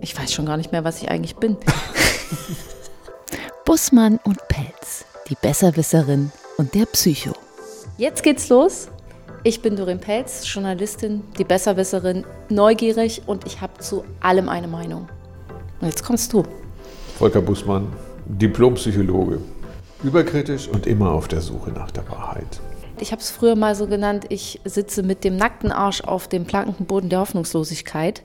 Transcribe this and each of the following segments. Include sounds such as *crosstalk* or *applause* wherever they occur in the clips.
Ich weiß schon gar nicht mehr, was ich eigentlich bin. *laughs* Bussmann und Pelz, die Besserwisserin und der Psycho. Jetzt geht's los. Ich bin Dorin Pelz, Journalistin, die Besserwisserin, neugierig und ich habe zu allem eine Meinung. Und jetzt kommst du. Volker Bussmann, Diplompsychologe. Überkritisch und immer auf der Suche nach der Wahrheit. Ich habe es früher mal so genannt, ich sitze mit dem nackten Arsch auf dem plankenden Boden der Hoffnungslosigkeit.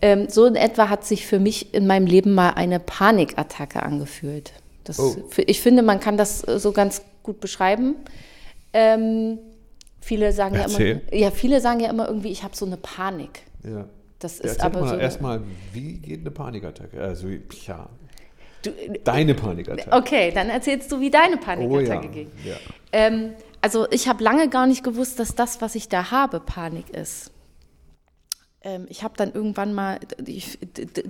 Ähm, so in etwa hat sich für mich in meinem Leben mal eine Panikattacke angefühlt. Das, oh. ich finde, man kann das äh, so ganz gut beschreiben. Ähm, viele sagen ja immer, ja, viele sagen ja immer irgendwie, ich habe so eine Panik. Ja. Das ist aber mal, so. Erstmal, wie geht eine Panikattacke? Also, ja. Du, deine Panikattacke. Okay, dann erzählst du, wie deine Panikattacke oh, ja. ging. Ja. Ähm, also ich habe lange gar nicht gewusst, dass das, was ich da habe, Panik ist. Ähm, ich habe dann irgendwann mal, ich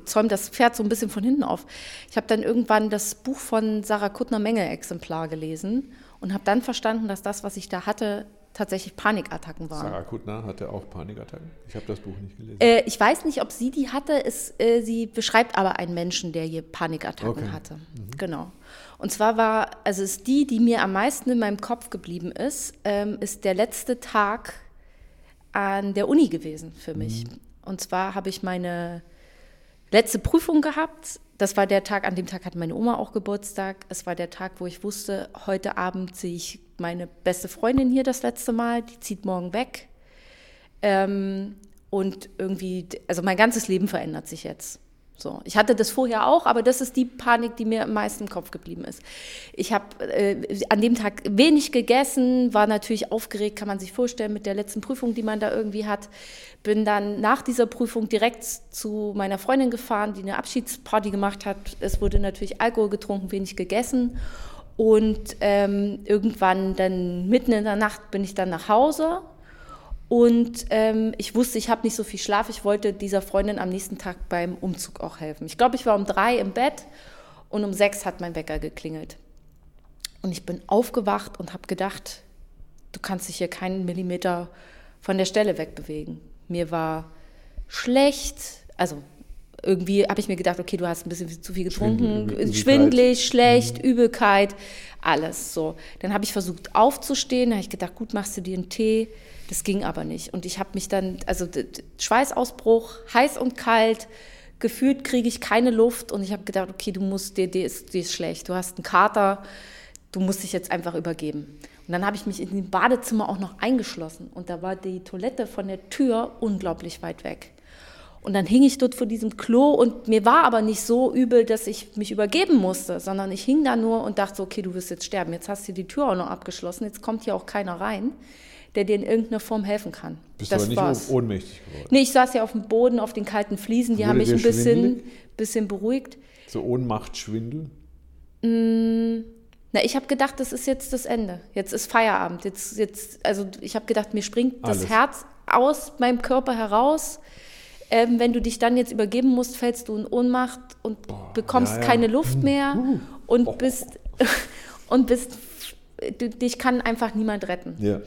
zäume das Pferd so ein bisschen von hinten auf. Ich habe dann irgendwann das Buch von Sarah Kuttner Menge Exemplar gelesen und habe dann verstanden, dass das, was ich da hatte, tatsächlich Panikattacken waren. Sarah Kuttner hatte auch Panikattacken? Ich habe das Buch nicht gelesen. Äh, ich weiß nicht, ob sie die hatte. Es, äh, sie beschreibt aber einen Menschen, der hier Panikattacken okay. hatte. Mhm. Genau. Und zwar war, also ist die, die mir am meisten in meinem Kopf geblieben ist, ähm, ist der letzte Tag an der Uni gewesen für mich. Mhm. Und zwar habe ich meine letzte Prüfung gehabt. Das war der Tag, an dem Tag hatte meine Oma auch Geburtstag. Es war der Tag, wo ich wusste, heute Abend sehe ich meine beste Freundin hier das letzte Mal. Die zieht morgen weg. Ähm, und irgendwie, also mein ganzes Leben verändert sich jetzt. So, ich hatte das vorher auch, aber das ist die Panik, die mir am meisten im Kopf geblieben ist. Ich habe äh, an dem Tag wenig gegessen, war natürlich aufgeregt, kann man sich vorstellen, mit der letzten Prüfung, die man da irgendwie hat. Bin dann nach dieser Prüfung direkt zu meiner Freundin gefahren, die eine Abschiedsparty gemacht hat. Es wurde natürlich Alkohol getrunken, wenig gegessen. Und ähm, irgendwann dann mitten in der Nacht bin ich dann nach Hause und ähm, ich wusste, ich habe nicht so viel Schlaf. Ich wollte dieser Freundin am nächsten Tag beim Umzug auch helfen. Ich glaube, ich war um drei im Bett und um sechs hat mein Wecker geklingelt. Und ich bin aufgewacht und habe gedacht, du kannst dich hier keinen Millimeter von der Stelle wegbewegen. Mir war schlecht, also irgendwie habe ich mir gedacht, okay, du hast ein bisschen zu viel getrunken, Schwindel, schwindlig, schlecht, mhm. Übelkeit, alles so. Dann habe ich versucht aufzustehen, habe ich gedacht, gut, machst du dir einen Tee. Das ging aber nicht. Und ich habe mich dann, also Schweißausbruch, heiß und kalt, gefühlt kriege ich keine Luft und ich habe gedacht, okay, du musst, dir, dir, ist, dir ist schlecht, du hast einen Kater, du musst dich jetzt einfach übergeben. Und dann habe ich mich in dem Badezimmer auch noch eingeschlossen und da war die Toilette von der Tür unglaublich weit weg. Und dann hing ich dort vor diesem Klo und mir war aber nicht so übel, dass ich mich übergeben musste, sondern ich hing da nur und dachte so, okay, du wirst jetzt sterben. Jetzt hast du die Tür auch noch abgeschlossen, jetzt kommt hier auch keiner rein, der dir in irgendeiner Form helfen kann. Bist das aber nicht war's. ohnmächtig geworden? Nee, ich saß ja auf dem Boden, auf den kalten Fliesen, die Wurde haben mich ein bisschen, bisschen beruhigt. So Ohnmachtschwindel? Mm, na, ich habe gedacht, das ist jetzt das Ende. Jetzt ist Feierabend. Jetzt, jetzt, also ich habe gedacht, mir springt Alles. das Herz aus meinem Körper heraus. Ähm, wenn du dich dann jetzt übergeben musst, fällst du in Ohnmacht und Boah, bekommst ja, ja. keine Luft mehr uh, und bist *laughs* und bist du, dich kann einfach niemand retten. Ja.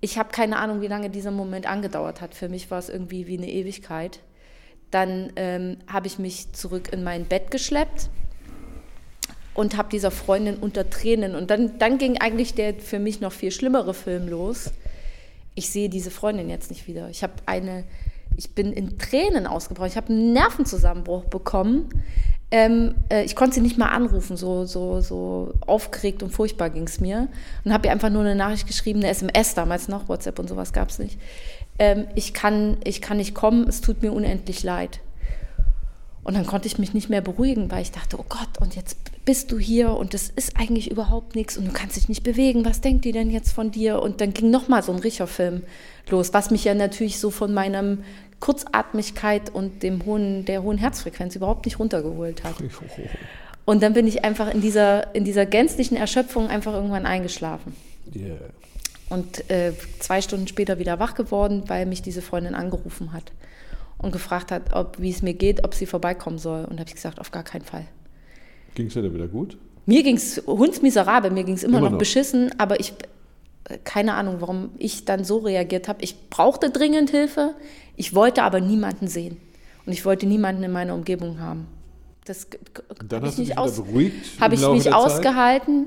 Ich habe keine Ahnung, wie lange dieser Moment angedauert hat. Für mich war es irgendwie wie eine Ewigkeit. Dann ähm, habe ich mich zurück in mein Bett geschleppt und habe dieser Freundin unter Tränen und dann, dann ging eigentlich der für mich noch viel schlimmere Film los. Ich sehe diese Freundin jetzt nicht wieder. Ich habe eine ich bin in Tränen ausgebrochen. Ich habe einen Nervenzusammenbruch bekommen. Ähm, äh, ich konnte sie nicht mal anrufen, so, so, so aufgeregt und furchtbar ging es mir. Und habe ihr einfach nur eine Nachricht geschrieben, eine SMS damals noch, WhatsApp und sowas gab es nicht. Ähm, ich, kann, ich kann nicht kommen, es tut mir unendlich leid. Und dann konnte ich mich nicht mehr beruhigen, weil ich dachte, oh Gott, und jetzt bist du hier und das ist eigentlich überhaupt nichts und du kannst dich nicht bewegen. Was denkt die denn jetzt von dir? Und dann ging nochmal so ein Richer-Film los, was mich ja natürlich so von meinem Kurzatmigkeit und dem hohen, der hohen Herzfrequenz überhaupt nicht runtergeholt hat. Und dann bin ich einfach in dieser, in dieser gänzlichen Erschöpfung einfach irgendwann eingeschlafen. Yeah. Und äh, zwei Stunden später wieder wach geworden, weil mich diese Freundin angerufen hat und gefragt hat, ob, wie es mir geht, ob sie vorbeikommen soll. Und da habe ich gesagt, auf gar keinen Fall. Ging es dir wieder gut? Mir ging es hundsmiserabel, mir ging es immer, immer noch, noch beschissen, aber ich, keine Ahnung, warum ich dann so reagiert habe. Ich brauchte dringend Hilfe, ich wollte aber niemanden sehen. Und ich wollte niemanden in meiner Umgebung haben. Das hast du dich aus. Habe ich mich ausgehalten.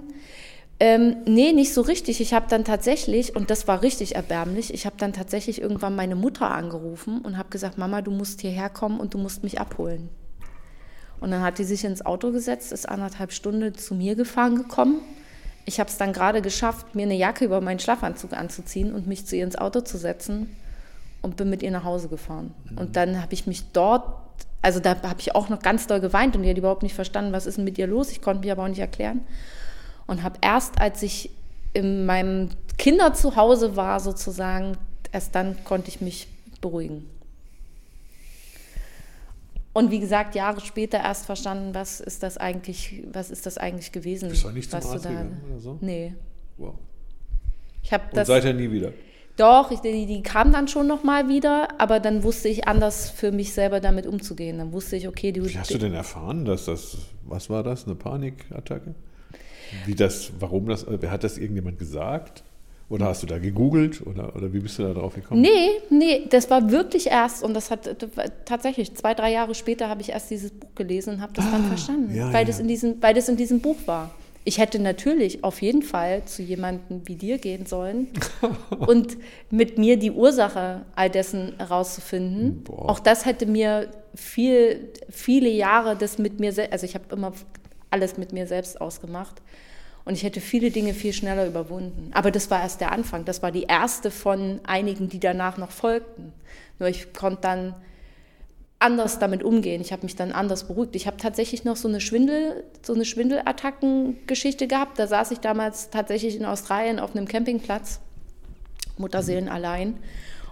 Ähm, nee, nicht so richtig. Ich habe dann tatsächlich, und das war richtig erbärmlich, ich habe dann tatsächlich irgendwann meine Mutter angerufen und habe gesagt, Mama, du musst hierher kommen und du musst mich abholen. Und dann hat die sich ins Auto gesetzt, ist anderthalb Stunden zu mir gefahren gekommen. Ich habe es dann gerade geschafft, mir eine Jacke über meinen Schlafanzug anzuziehen und mich zu ihr ins Auto zu setzen und bin mit ihr nach Hause gefahren. Mhm. Und dann habe ich mich dort, also da habe ich auch noch ganz doll geweint und die hat überhaupt nicht verstanden, was ist denn mit ihr los. Ich konnte mich aber auch nicht erklären und habe erst, als ich in meinem Kinderzuhause war, sozusagen, erst dann konnte ich mich beruhigen. Und wie gesagt, Jahre später erst verstanden, was ist das eigentlich, was ist das eigentlich gewesen? Bist du nicht zum Arzt gegangen oder so? Nee. Wow. Ich habe das. Und seither nie wieder. Doch, ich, die, die kam dann schon noch mal wieder, aber dann wusste ich anders für mich selber damit umzugehen. Dann wusste ich, okay, die. Wie hast du denn erfahren, dass das, was war das, eine Panikattacke? Wie das, warum das, hat das irgendjemand gesagt? Oder hast du da gegoogelt oder, oder wie bist du da drauf gekommen? Nee, nee, das war wirklich erst und das hat das tatsächlich zwei, drei Jahre später habe ich erst dieses Buch gelesen und habe das ah, dann verstanden, ja, weil, ja. Das in diesem, weil das in diesem Buch war. Ich hätte natürlich auf jeden Fall zu jemandem wie dir gehen sollen *laughs* und mit mir die Ursache all dessen herauszufinden. Auch das hätte mir viel, viele Jahre das mit mir, also ich habe immer alles mit mir selbst ausgemacht. Und ich hätte viele Dinge viel schneller überwunden. Aber das war erst der Anfang. Das war die erste von einigen, die danach noch folgten. Nur ich konnte dann anders damit umgehen. Ich habe mich dann anders beruhigt. Ich habe tatsächlich noch so eine Schwindel, so eine Schwindelattacken-Geschichte gehabt. Da saß ich damals tatsächlich in Australien auf einem Campingplatz, Mutterseelen allein.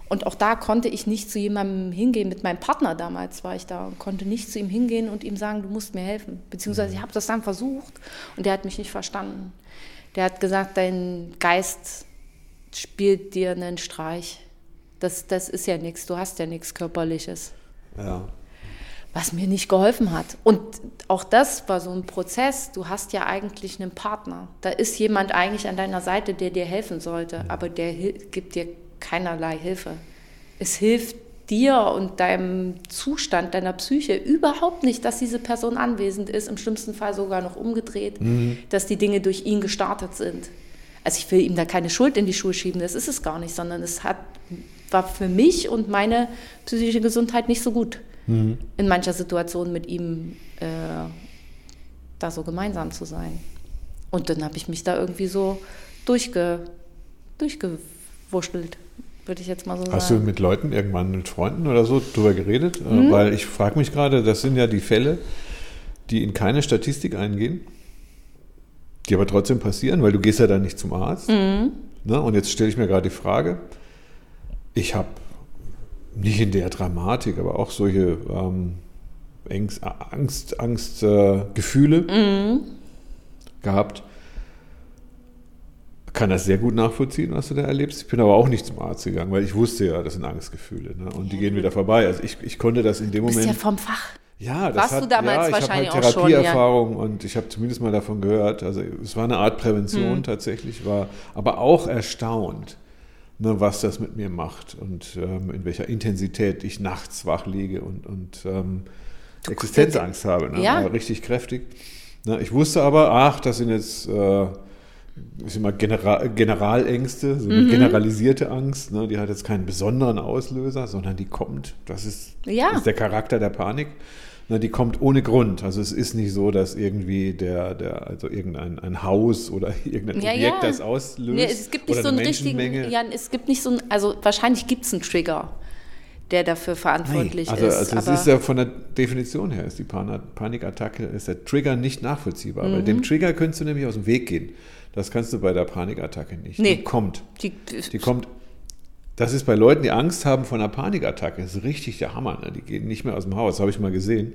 Und auch da konnte ich nicht zu jemandem hingehen. Mit meinem Partner damals war ich da und konnte nicht zu ihm hingehen und ihm sagen, du musst mir helfen. Beziehungsweise ich habe das dann versucht und der hat mich nicht verstanden. Der hat gesagt, dein Geist spielt dir einen Streich. Das, das ist ja nichts, du hast ja nichts Körperliches. Ja. Was mir nicht geholfen hat. Und auch das war so ein Prozess. Du hast ja eigentlich einen Partner. Da ist jemand eigentlich an deiner Seite, der dir helfen sollte, aber der gibt dir keinerlei Hilfe. Es hilft dir und deinem Zustand, deiner Psyche überhaupt nicht, dass diese Person anwesend ist, im schlimmsten Fall sogar noch umgedreht, mhm. dass die Dinge durch ihn gestartet sind. Also ich will ihm da keine Schuld in die Schuhe schieben, das ist es gar nicht, sondern es hat, war für mich und meine psychische Gesundheit nicht so gut, mhm. in mancher Situation mit ihm äh, da so gemeinsam zu sein. Und dann habe ich mich da irgendwie so durchge, durchgewurschtelt würde ich jetzt mal so Hast sagen. Hast du mit Leuten irgendwann, mit Freunden oder so drüber geredet? Mhm. Weil ich frage mich gerade, das sind ja die Fälle, die in keine Statistik eingehen, die aber trotzdem passieren, weil du gehst ja dann nicht zum Arzt. Mhm. Ne? Und jetzt stelle ich mir gerade die Frage, ich habe nicht in der Dramatik, aber auch solche ähm, Angst, Angst, Angst äh, Gefühle mhm. gehabt kann das sehr gut nachvollziehen, was du da erlebst. Ich bin aber auch nicht zum Arzt gegangen, weil ich wusste ja, das sind Angstgefühle. Ne? Und die gehen wieder vorbei. Also ich, ich konnte das in dem Moment. Du bist ja vom Fach. Ja, das Warst hat, du damals ja, wahrscheinlich ich habe halt Therapieerfahrung ja. und ich habe zumindest mal davon gehört. Also es war eine Art Prävention hm. tatsächlich, war aber auch erstaunt, ne, was das mit mir macht und ähm, in welcher Intensität ich nachts wach liege und, und ähm, Existenzangst habe. Ne? Ja. richtig kräftig. Ne, ich wusste aber, ach, das sind jetzt äh, ich immer General, Generalängste, so eine mhm. generalisierte Angst. Ne? Die hat jetzt keinen besonderen Auslöser, sondern die kommt. Das ist, ja. ist der Charakter der Panik. Ne? Die kommt ohne Grund. Also es ist nicht so, dass irgendwie der, der also irgendein ein Haus oder *laughs* irgendein ja, Objekt ja. das auslöst. Ja, es gibt nicht so einen richtigen, ja, es gibt nicht so ein, also wahrscheinlich gibt es einen Trigger der dafür verantwortlich also, ist. Also es ist ja von der Definition her, ist die Panikattacke, ist der Trigger nicht nachvollziehbar. Mhm. Bei dem Trigger könntest du nämlich aus dem Weg gehen. Das kannst du bei der Panikattacke nicht. Nee. Die kommt. Die, die kommt. Das ist bei Leuten, die Angst haben vor einer Panikattacke, das ist richtig der Hammer. Ne? Die gehen nicht mehr aus dem Haus, habe ich mal gesehen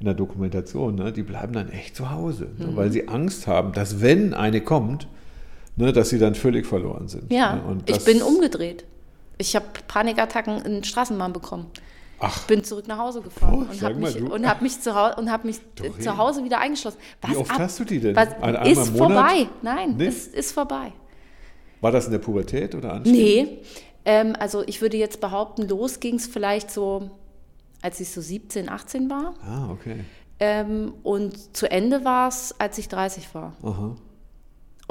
in der Dokumentation. Ne? Die bleiben dann echt zu Hause, ne? mhm. weil sie Angst haben, dass wenn eine kommt, ne, dass sie dann völlig verloren sind. Ja, ne? ich bin umgedreht. Ich habe Panikattacken in Straßenbahn bekommen. Ach. Bin zurück nach Hause gefahren oh, und habe mich, und hab mich, zu, Hause, und hab mich zu Hause wieder eingeschlossen. Was Wie oft ab, hast du die denn? Was, ist vorbei. Nein, nee? ist, ist vorbei. War das in der Pubertät oder anstrengend? Nee, ähm, also ich würde jetzt behaupten, los ging es vielleicht so als ich so 17, 18 war. Ah, okay. Ähm, und zu Ende war es, als ich 30 war. Aha.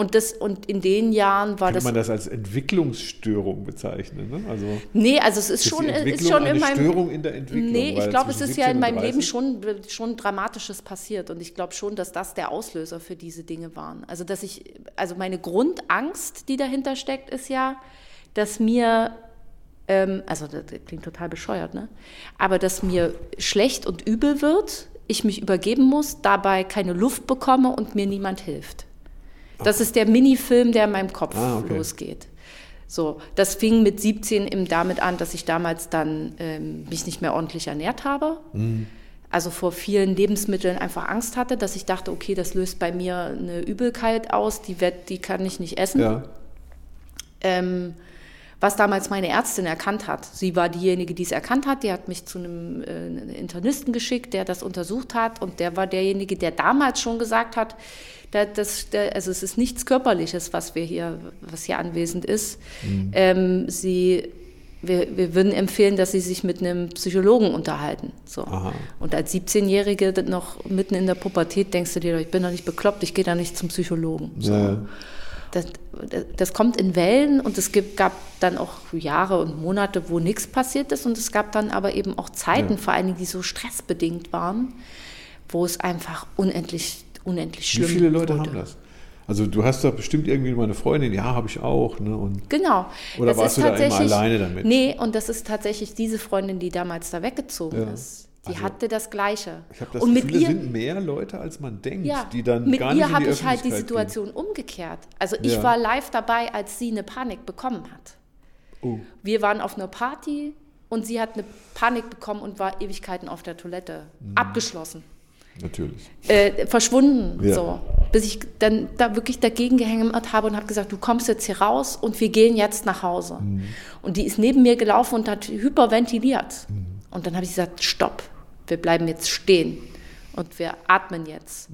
Und, das, und in den Jahren war Kann das. man das als Entwicklungsstörung bezeichnen? Ne? Also nee, also es ist, ist schon, ist schon eine in meinem. Störung in der Entwicklung. Nee, ich glaube, es ist ja 17 in meinem Leben 30 schon, schon Dramatisches passiert. Und ich glaube schon, dass das der Auslöser für diese Dinge waren. Also, dass ich, also meine Grundangst, die dahinter steckt, ist ja, dass mir, ähm, also das klingt total bescheuert, ne? Aber dass mir schlecht und übel wird, ich mich übergeben muss, dabei keine Luft bekomme und mir niemand hilft. Das ist der Minifilm, der in meinem Kopf Ah, okay. losgeht. So, das fing mit 17 eben damit an, dass ich damals dann ähm, mich nicht mehr ordentlich ernährt habe. Mhm. Also vor vielen Lebensmitteln einfach Angst hatte, dass ich dachte, okay, das löst bei mir eine Übelkeit aus, die, wird, die kann ich nicht essen. Ja. Ähm, was damals meine Ärztin erkannt hat. Sie war diejenige, die es erkannt hat. Die hat mich zu einem äh, Internisten geschickt, der das untersucht hat. Und der war derjenige, der damals schon gesagt hat, da, das, da, also es ist nichts Körperliches, was wir hier, was hier anwesend ist. Ähm, sie, wir, wir würden empfehlen, dass Sie sich mit einem Psychologen unterhalten. So. Aha. Und als 17-Jährige noch mitten in der Pubertät denkst du dir, ich bin doch nicht bekloppt, ich gehe da nicht zum Psychologen. So. Ja. Das, das kommt in Wellen und es gibt, gab dann auch Jahre und Monate, wo nichts passiert ist und es gab dann aber eben auch Zeiten, Ja. vor allen Dingen, die so stressbedingt waren, wo es einfach unendlich, unendlich Wie schlimm viele Leute wurde. haben das? Also du hast doch bestimmt irgendwie mal eine Freundin, ja, habe ich auch. Ne? Und Genau. Oder Das warst du da immer alleine damit? Nee, und das ist tatsächlich diese Freundin, die damals da weggezogen Ja. ist. Die Also, hatte das Gleiche. ich habe das und Gefühl, mit es ihr, sind mehr Leute, als man denkt, ja, die dann mit gar nicht ihr in die habe ich halt die Situation umgekehrt. Also ich Ja. war live dabei, als sie eine Panik bekommen hat. Gehen. Oh, Wir waren auf einer Party und sie hat eine Panik bekommen und war Ewigkeiten auf der Toilette. Abgeschlossen. Natürlich. Äh, verschwunden. Ja. So. Bis ich dann da wirklich dagegen gehämmert habe und habe gesagt, du kommst jetzt hier raus und wir gehen jetzt nach Hause. Und die ist neben mir gelaufen und hat hyperventiliert. Und dann habe ich gesagt, stopp, wir bleiben jetzt stehen und wir atmen jetzt.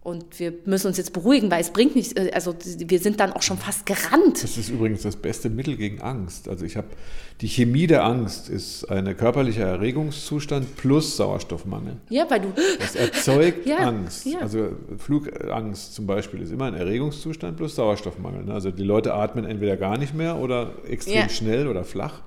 Und wir müssen uns jetzt beruhigen, weil es bringt nichts. äh, Also wir sind dann auch schon fast gerannt. Das ist übrigens das beste Mittel gegen Angst. Also ich habe die Chemie der Angst ist ein körperlicher Erregungszustand plus Sauerstoffmangel. Ja, weil du Das erzeugt *laughs* Ja, Angst. ja. Also Flugangst zum Beispiel ist immer ein Erregungszustand plus Sauerstoffmangel. ne? Also die Leute atmen entweder gar nicht mehr oder extrem Ja. schnell oder flach.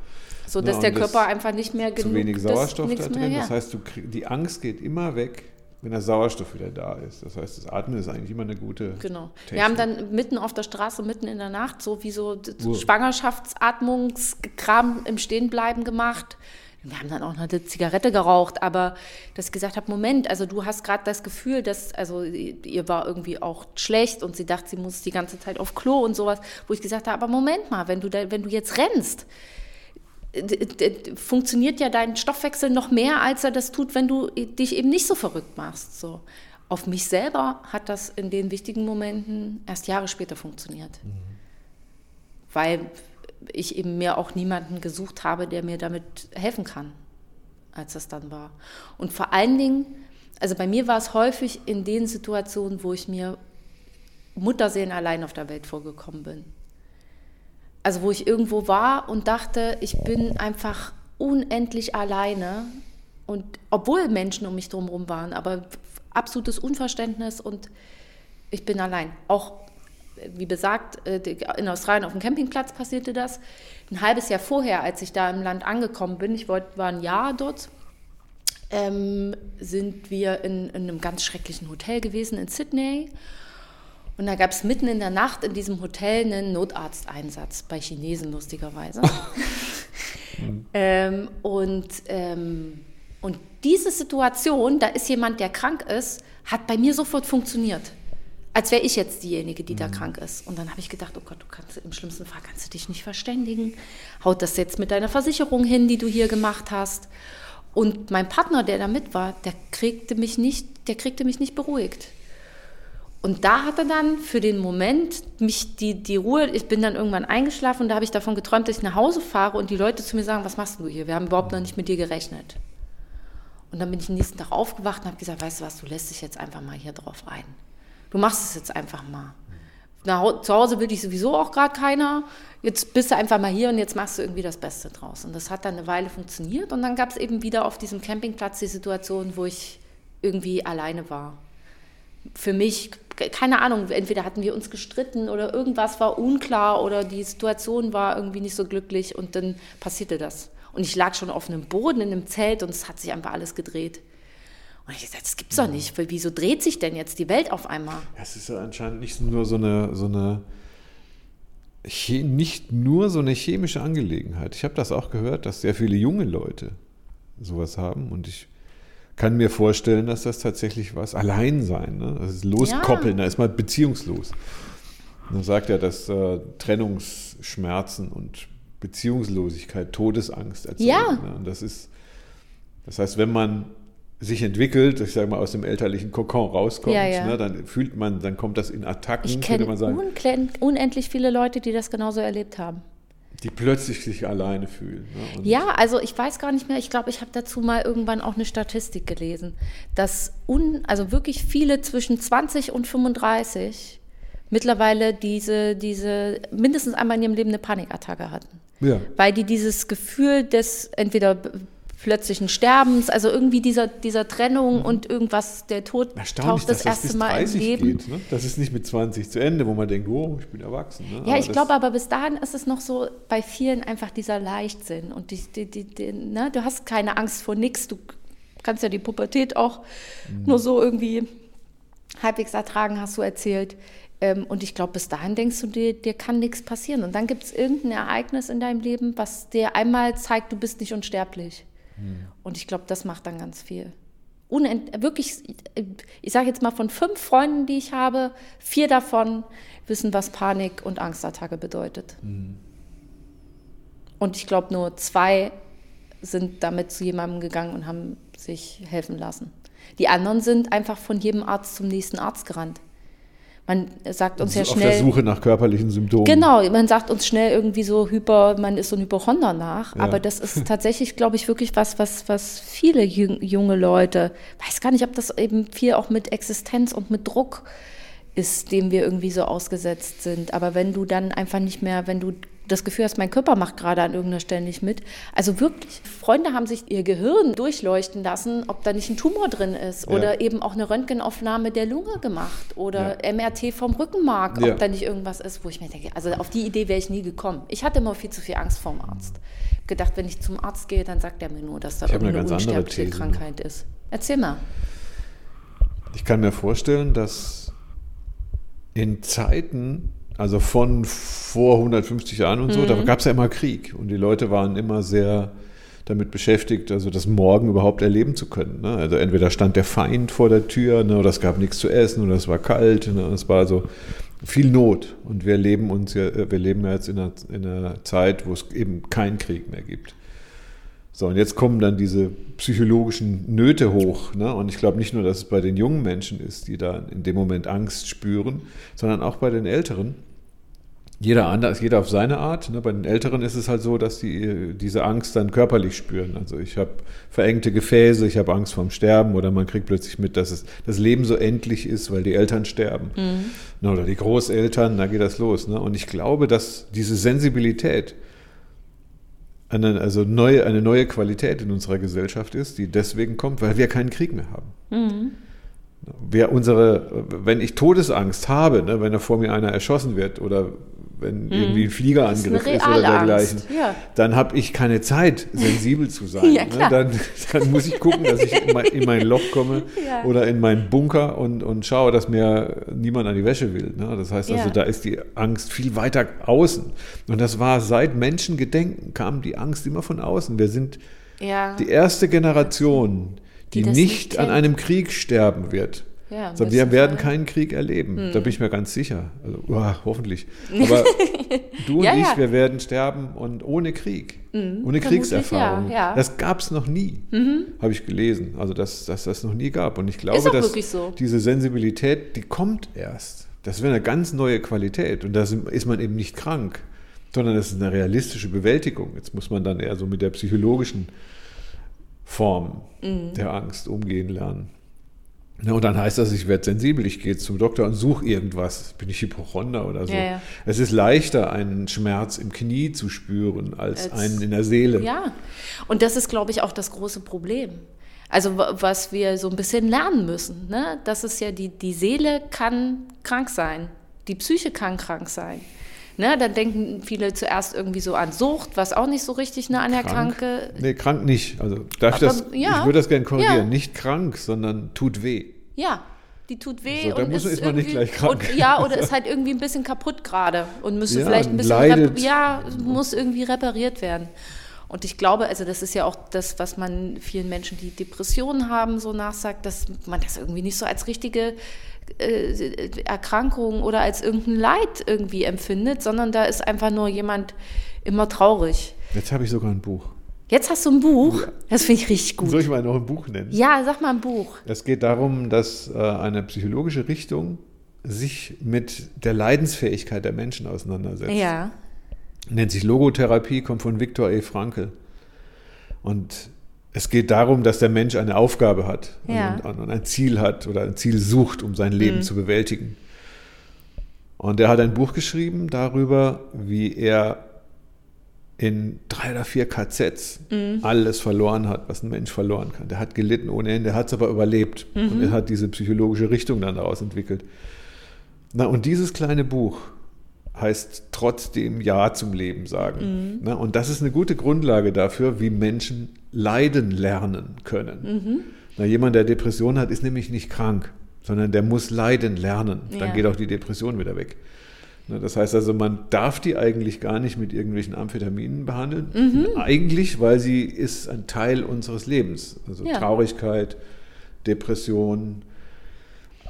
So Ja, dass und der Körper einfach nicht mehr genug Zu wenig Sauerstoff da mehr, drin. ja. Das heißt, du die Angst geht immer weg, wenn der Sauerstoff wieder da ist. Das heißt, das Atmen ist eigentlich immer eine gute. Genau. Technik. Wir haben dann mitten auf der Straße, mitten in der Nacht, so wie so Uhr. Schwangerschaftsatmungskram im Stehenbleiben gemacht. Wir haben dann auch noch eine Zigarette geraucht, aber dass ich gesagt habe, Moment, also du hast gerade das Gefühl, dass, also ihr war irgendwie auch schlecht und sie dachte, sie muss die ganze Zeit auf Klo und sowas, wo ich gesagt habe, aber Moment mal, wenn du, da, wenn du jetzt rennst, funktioniert ja dein Stoffwechsel noch mehr, als er das tut, wenn du dich eben nicht so verrückt machst. So. Auf mich selber hat das in den wichtigen Momenten erst Jahre später funktioniert. Weil ich eben mir auch niemanden gesucht habe, der mir damit helfen kann, als das dann war. Und vor allen Dingen, also bei mir war es häufig in den Situationen, wo ich mir Mutterseelen allein auf der Welt vorgekommen bin. Also wo ich irgendwo war und dachte, ich bin einfach unendlich alleine. Und obwohl Menschen um mich drumherum waren, aber absolutes Unverständnis und ich bin allein. Auch, wie besagt, äh, in Australien auf dem Campingplatz passierte das. Ein halbes Jahr vorher, als ich da im Land angekommen bin, ich war ein Jahr dort, ähm, sind wir in, in einem ganz schrecklichen Hotel gewesen in Sydney. Und da gab es mitten in der Nacht in diesem Hotel einen Notarzteinsatz, bei Chinesen lustigerweise. *laughs* ähm, und, ähm, und diese Situation, da ist jemand, der krank ist, hat bei mir sofort funktioniert. Als wäre ich jetzt diejenige, die da krank ist. Und dann habe ich gedacht, oh Gott, du kannst im schlimmsten Fall kannst du dich nicht verständigen. Haut das jetzt mit deiner Versicherung hin, die du hier gemacht hast. Und mein Partner, der da mit war, der kriegte mich nicht, der kriegte mich nicht beruhigt. Und da hatte dann für den Moment mich die, die Ruhe, ich bin dann irgendwann eingeschlafen und da habe ich davon geträumt, dass ich nach Hause fahre und die Leute zu mir sagen, was machst du hier? Wir haben überhaupt noch nicht mit dir gerechnet. Und dann bin ich am nächsten Tag aufgewacht und habe gesagt, weißt du was, du lässt dich jetzt einfach mal hier drauf ein. Du machst es jetzt einfach mal. Na, zu Hause will dich sowieso auch gerade keiner. Jetzt bist du einfach mal hier und jetzt machst du irgendwie das Beste draus. Und das hat dann eine Weile funktioniert. Und dann gab es eben wieder auf diesem Campingplatz die Situation, wo ich irgendwie alleine war. Für mich, keine Ahnung, entweder hatten wir uns gestritten oder irgendwas war unklar oder die Situation war irgendwie nicht so glücklich und dann passierte das. Und ich lag schon auf einem Boden in einem Zelt und es hat sich einfach alles gedreht. Und ich gesagt, das gibt's doch nicht. Wieso dreht sich denn jetzt die Welt auf einmal? Es ist ja anscheinend nicht nur so eine, so eine nicht nur so eine chemische Angelegenheit. Ich habe das auch gehört, dass sehr viele junge Leute sowas haben und ich kann mir vorstellen, dass das tatsächlich was Alleinsein, ne? das ist Loskoppeln, ja. da ist man beziehungslos. Man sagt ja, dass äh, Trennungsschmerzen und Beziehungslosigkeit Todesangst erzeugen. Ja. Ne? Und das ist, das heißt, wenn man sich entwickelt, ich sage mal aus dem elterlichen Kokon rauskommt, ja, ja. Ne, dann fühlt man, dann kommt das in Attacken, ich könnte man sagen. unendlich viele Leute, die das genauso erlebt haben. Die plötzlich sich alleine fühlen. Ne? Ja, also ich weiß gar nicht mehr, ich glaube, ich habe dazu mal irgendwann auch eine Statistik gelesen, dass un, also wirklich viele zwischen 20 und 35 mittlerweile diese, diese mindestens einmal in ihrem Leben eine Panikattacke hatten. Ja. Weil die dieses Gefühl des entweder plötzlichen Sterbens, also irgendwie dieser, dieser Trennung mhm. und irgendwas, der Tod taucht das, erste Mal im Leben. Geht, ne? Das ist nicht mit 20 zu Ende, wo man denkt, oh, ich bin erwachsen. Ne? Ja, aber ich glaube aber bis dahin ist es noch so bei vielen einfach dieser Leichtsinn und die, die, die, die ne? du hast keine Angst vor nichts, du kannst ja die Pubertät auch mhm. nur so irgendwie halbwegs ertragen, hast du erzählt. Ähm, und ich glaube, bis dahin denkst du dir, dir kann nichts passieren. Und dann gibt es irgendein Ereignis in deinem Leben, was dir einmal zeigt, du bist nicht unsterblich. Mhm. Und ich glaube, das macht dann ganz viel. Unend wirklich, ich sage jetzt mal von fünf Freunden, die ich habe, vier davon wissen, was Panik und Angstattacke bedeutet. Mhm. Und ich glaube, nur zwei sind damit zu jemandem gegangen und haben sich helfen lassen. Die anderen sind einfach von jedem Arzt zum nächsten Arzt gerannt. Man sagt uns ja schnell. Auf der Suche nach körperlichen Symptomen. Genau, man sagt uns schnell irgendwie so hyper, man ist so ein Hypochonder nach. Ja. Aber das ist tatsächlich, glaube ich, wirklich was, was, was viele junge Leute, weiß gar nicht, ob das eben viel auch mit Existenz und mit Druck ist, dem wir irgendwie so ausgesetzt sind. Aber wenn du dann einfach nicht mehr, wenn du das Gefühl hast, mein Körper macht gerade an irgendeiner Stelle nicht mit. Also wirklich, Freunde haben sich ihr Gehirn durchleuchten lassen, ob da nicht ein Tumor drin ist ja. oder eben auch eine Röntgenaufnahme der Lunge gemacht oder ja. MRT vom Rückenmark, ja. ob da nicht irgendwas ist, wo ich mir denke, also auf die Idee wäre ich nie gekommen. Ich hatte immer viel zu viel Angst vorm Arzt. Gedacht, wenn ich zum Arzt gehe, dann sagt er mir nur, dass da ich irgendeine eine unsterbliche Krankheit ist. Erzähl mal. Ich kann mir vorstellen, dass in Zeiten, also von vor 150 Jahren und mhm. so, da mhm. gab es ja immer Krieg und die Leute waren immer sehr damit beschäftigt, also das Morgen überhaupt erleben zu können. Ne? Also entweder stand der Feind vor der Tür ne, oder es gab nichts zu essen oder es war kalt. Ne? Es war also viel Not und wir leben uns ja, wir leben ja jetzt in einer, in einer Zeit, wo es eben keinen Krieg mehr gibt. So, und jetzt kommen dann diese psychologischen Nöte hoch. Ne? Und ich glaube nicht nur, dass es bei den jungen Menschen ist, die da in dem Moment Angst spüren, sondern auch bei den Älteren. Jeder anders, jeder auf seine Art. Ne? Bei den Älteren ist es halt so, dass die diese Angst dann körperlich spüren. Also ich habe verengte Gefäße, ich habe Angst vorm Sterben oder man kriegt plötzlich mit, dass es, das Leben so endlich ist, weil die Eltern sterben. Mhm. Ne? Oder die Großeltern, da geht das los. Ne? Und ich glaube, dass diese Sensibilität, eine, also neue, eine neue Qualität in unserer Gesellschaft ist, die deswegen kommt, weil wir keinen Krieg mehr haben. Mhm. Wer unsere, wenn ich Todesangst habe, ne, wenn da vor mir einer erschossen wird oder wenn mhm. irgendwie ein Fliegerangriff ist, ist, oder dergleichen, ja. dann habe ich keine Zeit, sensibel zu sein. *laughs* ja, ne? dann, dann, muss ich gucken, dass ich in mein, in mein Loch komme *laughs* ja. oder in meinen Bunker und, und schaue, dass mir niemand an die Wäsche will. Ne? Das heißt also, da ist die Angst viel weiter außen. Und das war seit Menschengedenken kam die Angst immer von außen. Wir sind die erste Generation, die, die nicht an einem Krieg sterben wird. Ja, so, wir werden keinen Krieg erleben, hm. da bin ich mir ganz sicher. Also, oh, hoffentlich. *laughs* Aber du und ja, ich, wir werden sterben und ohne Krieg, mhm. ohne Kriegserfahrung. Ja, das gab es noch nie, mhm. habe ich gelesen. Also, dass, dass das noch nie gab. Und ich glaube, dass so. diese Sensibilität, die kommt erst. Das wäre eine ganz neue Qualität. Und da ist man eben nicht krank, sondern es ist eine realistische Bewältigung. Jetzt muss man dann eher so mit der psychologischen Form mhm. der Angst umgehen lernen. Na, und dann heißt das, ich werde sensibel, ich gehe zum Doktor und suche irgendwas. Bin ich Hypochonder oder so? Ja, ja. Es ist leichter, einen Schmerz im Knie zu spüren, als, Als- einen in der Seele. Ja, und das ist, glaube ich, auch das große Problem. Also wa- was wir so ein bisschen lernen müssen, ne? das ist ja die, die Seele kann krank sein, die Psyche kann krank sein. Ne? Dann denken viele zuerst irgendwie so an Sucht, was auch nicht so richtig nah an der Kranke. Nee, krank nicht. Also darf ich Aber, das, ja. ich würde das gerne korrigieren. Ja. Nicht krank, sondern tut weh. Ja, die tut weh So, da und muss- ist, ist man nicht gleich krank. Und, ja, *laughs* oder ist halt irgendwie ein bisschen kaputt gerade und müsste Ja, vielleicht ein bisschen ja, muss irgendwie repariert werden. Und ich glaube, also das ist ja auch das, was man vielen Menschen, die Depressionen haben, so nachsagt, dass man das irgendwie nicht so als richtige äh, Erkrankung oder als irgendein Leid irgendwie empfindet, sondern da ist einfach nur jemand immer traurig. Jetzt habe ich sogar ein Buch. Jetzt hast du ein Buch, das finde ich richtig gut. Soll ich mal noch ein Buch nennen? Ja, sag mal ein Buch. Es geht darum, dass äh, eine psychologische Richtung sich mit der Leidensfähigkeit der Menschen auseinandersetzt. Ja, Nennt sich Logotherapie, kommt von Viktor E. Frankl. Und es geht darum, dass der Mensch eine Aufgabe hat Ja. und, und ein Ziel hat oder ein Ziel sucht, um sein Leben Mhm. zu bewältigen. Und er hat ein Buch geschrieben darüber, wie er in drei oder vier KZs Mhm. alles verloren hat, was ein Mensch verloren kann. Der hat gelitten ohne Ende, der hat es aber überlebt. Mhm. Und er hat diese psychologische Richtung dann daraus entwickelt. Na, und dieses kleine Buch heißt trotzdem Ja zum Leben sagen. Na, und das ist eine gute Grundlage dafür, wie Menschen leiden lernen können. Na, jemand, der Depression hat, ist nämlich nicht krank, sondern der muss leiden lernen. Dann Ja. geht auch die Depression wieder weg. Na, Das heißt also, man darf die eigentlich gar nicht mit irgendwelchen Amphetaminen behandeln. Eigentlich, weil sie ist ein Teil unseres Lebens. Also Ja. Traurigkeit, Depression,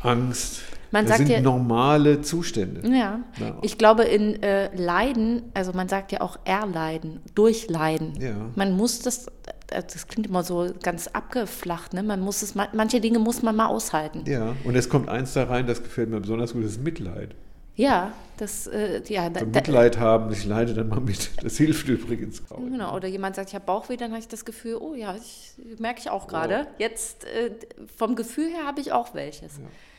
Angst. Man das sagt sind ja- normale Zustände. Ja, Ja. ich glaube in äh, Leiden, also man sagt ja auch erleiden, durchleiden. Ja. Man muss das, äh, das klingt immer so ganz abgeflacht, ne? Man muss es, ma- manche Dinge muss man mal aushalten. Ja, und es kommt eins da rein, das gefällt mir besonders gut, das ist Mitleid. Ja, das, äh, ja, da, So da, Mitleid haben, ich leide dann mal mit. Das hilft übrigens auch. genau. Oder jemand sagt, ich habe Bauchweh, dann habe ich das Gefühl, oh ja, ich, merke ich auch gerade. Jetzt äh, vom Gefühl her habe ich auch welches.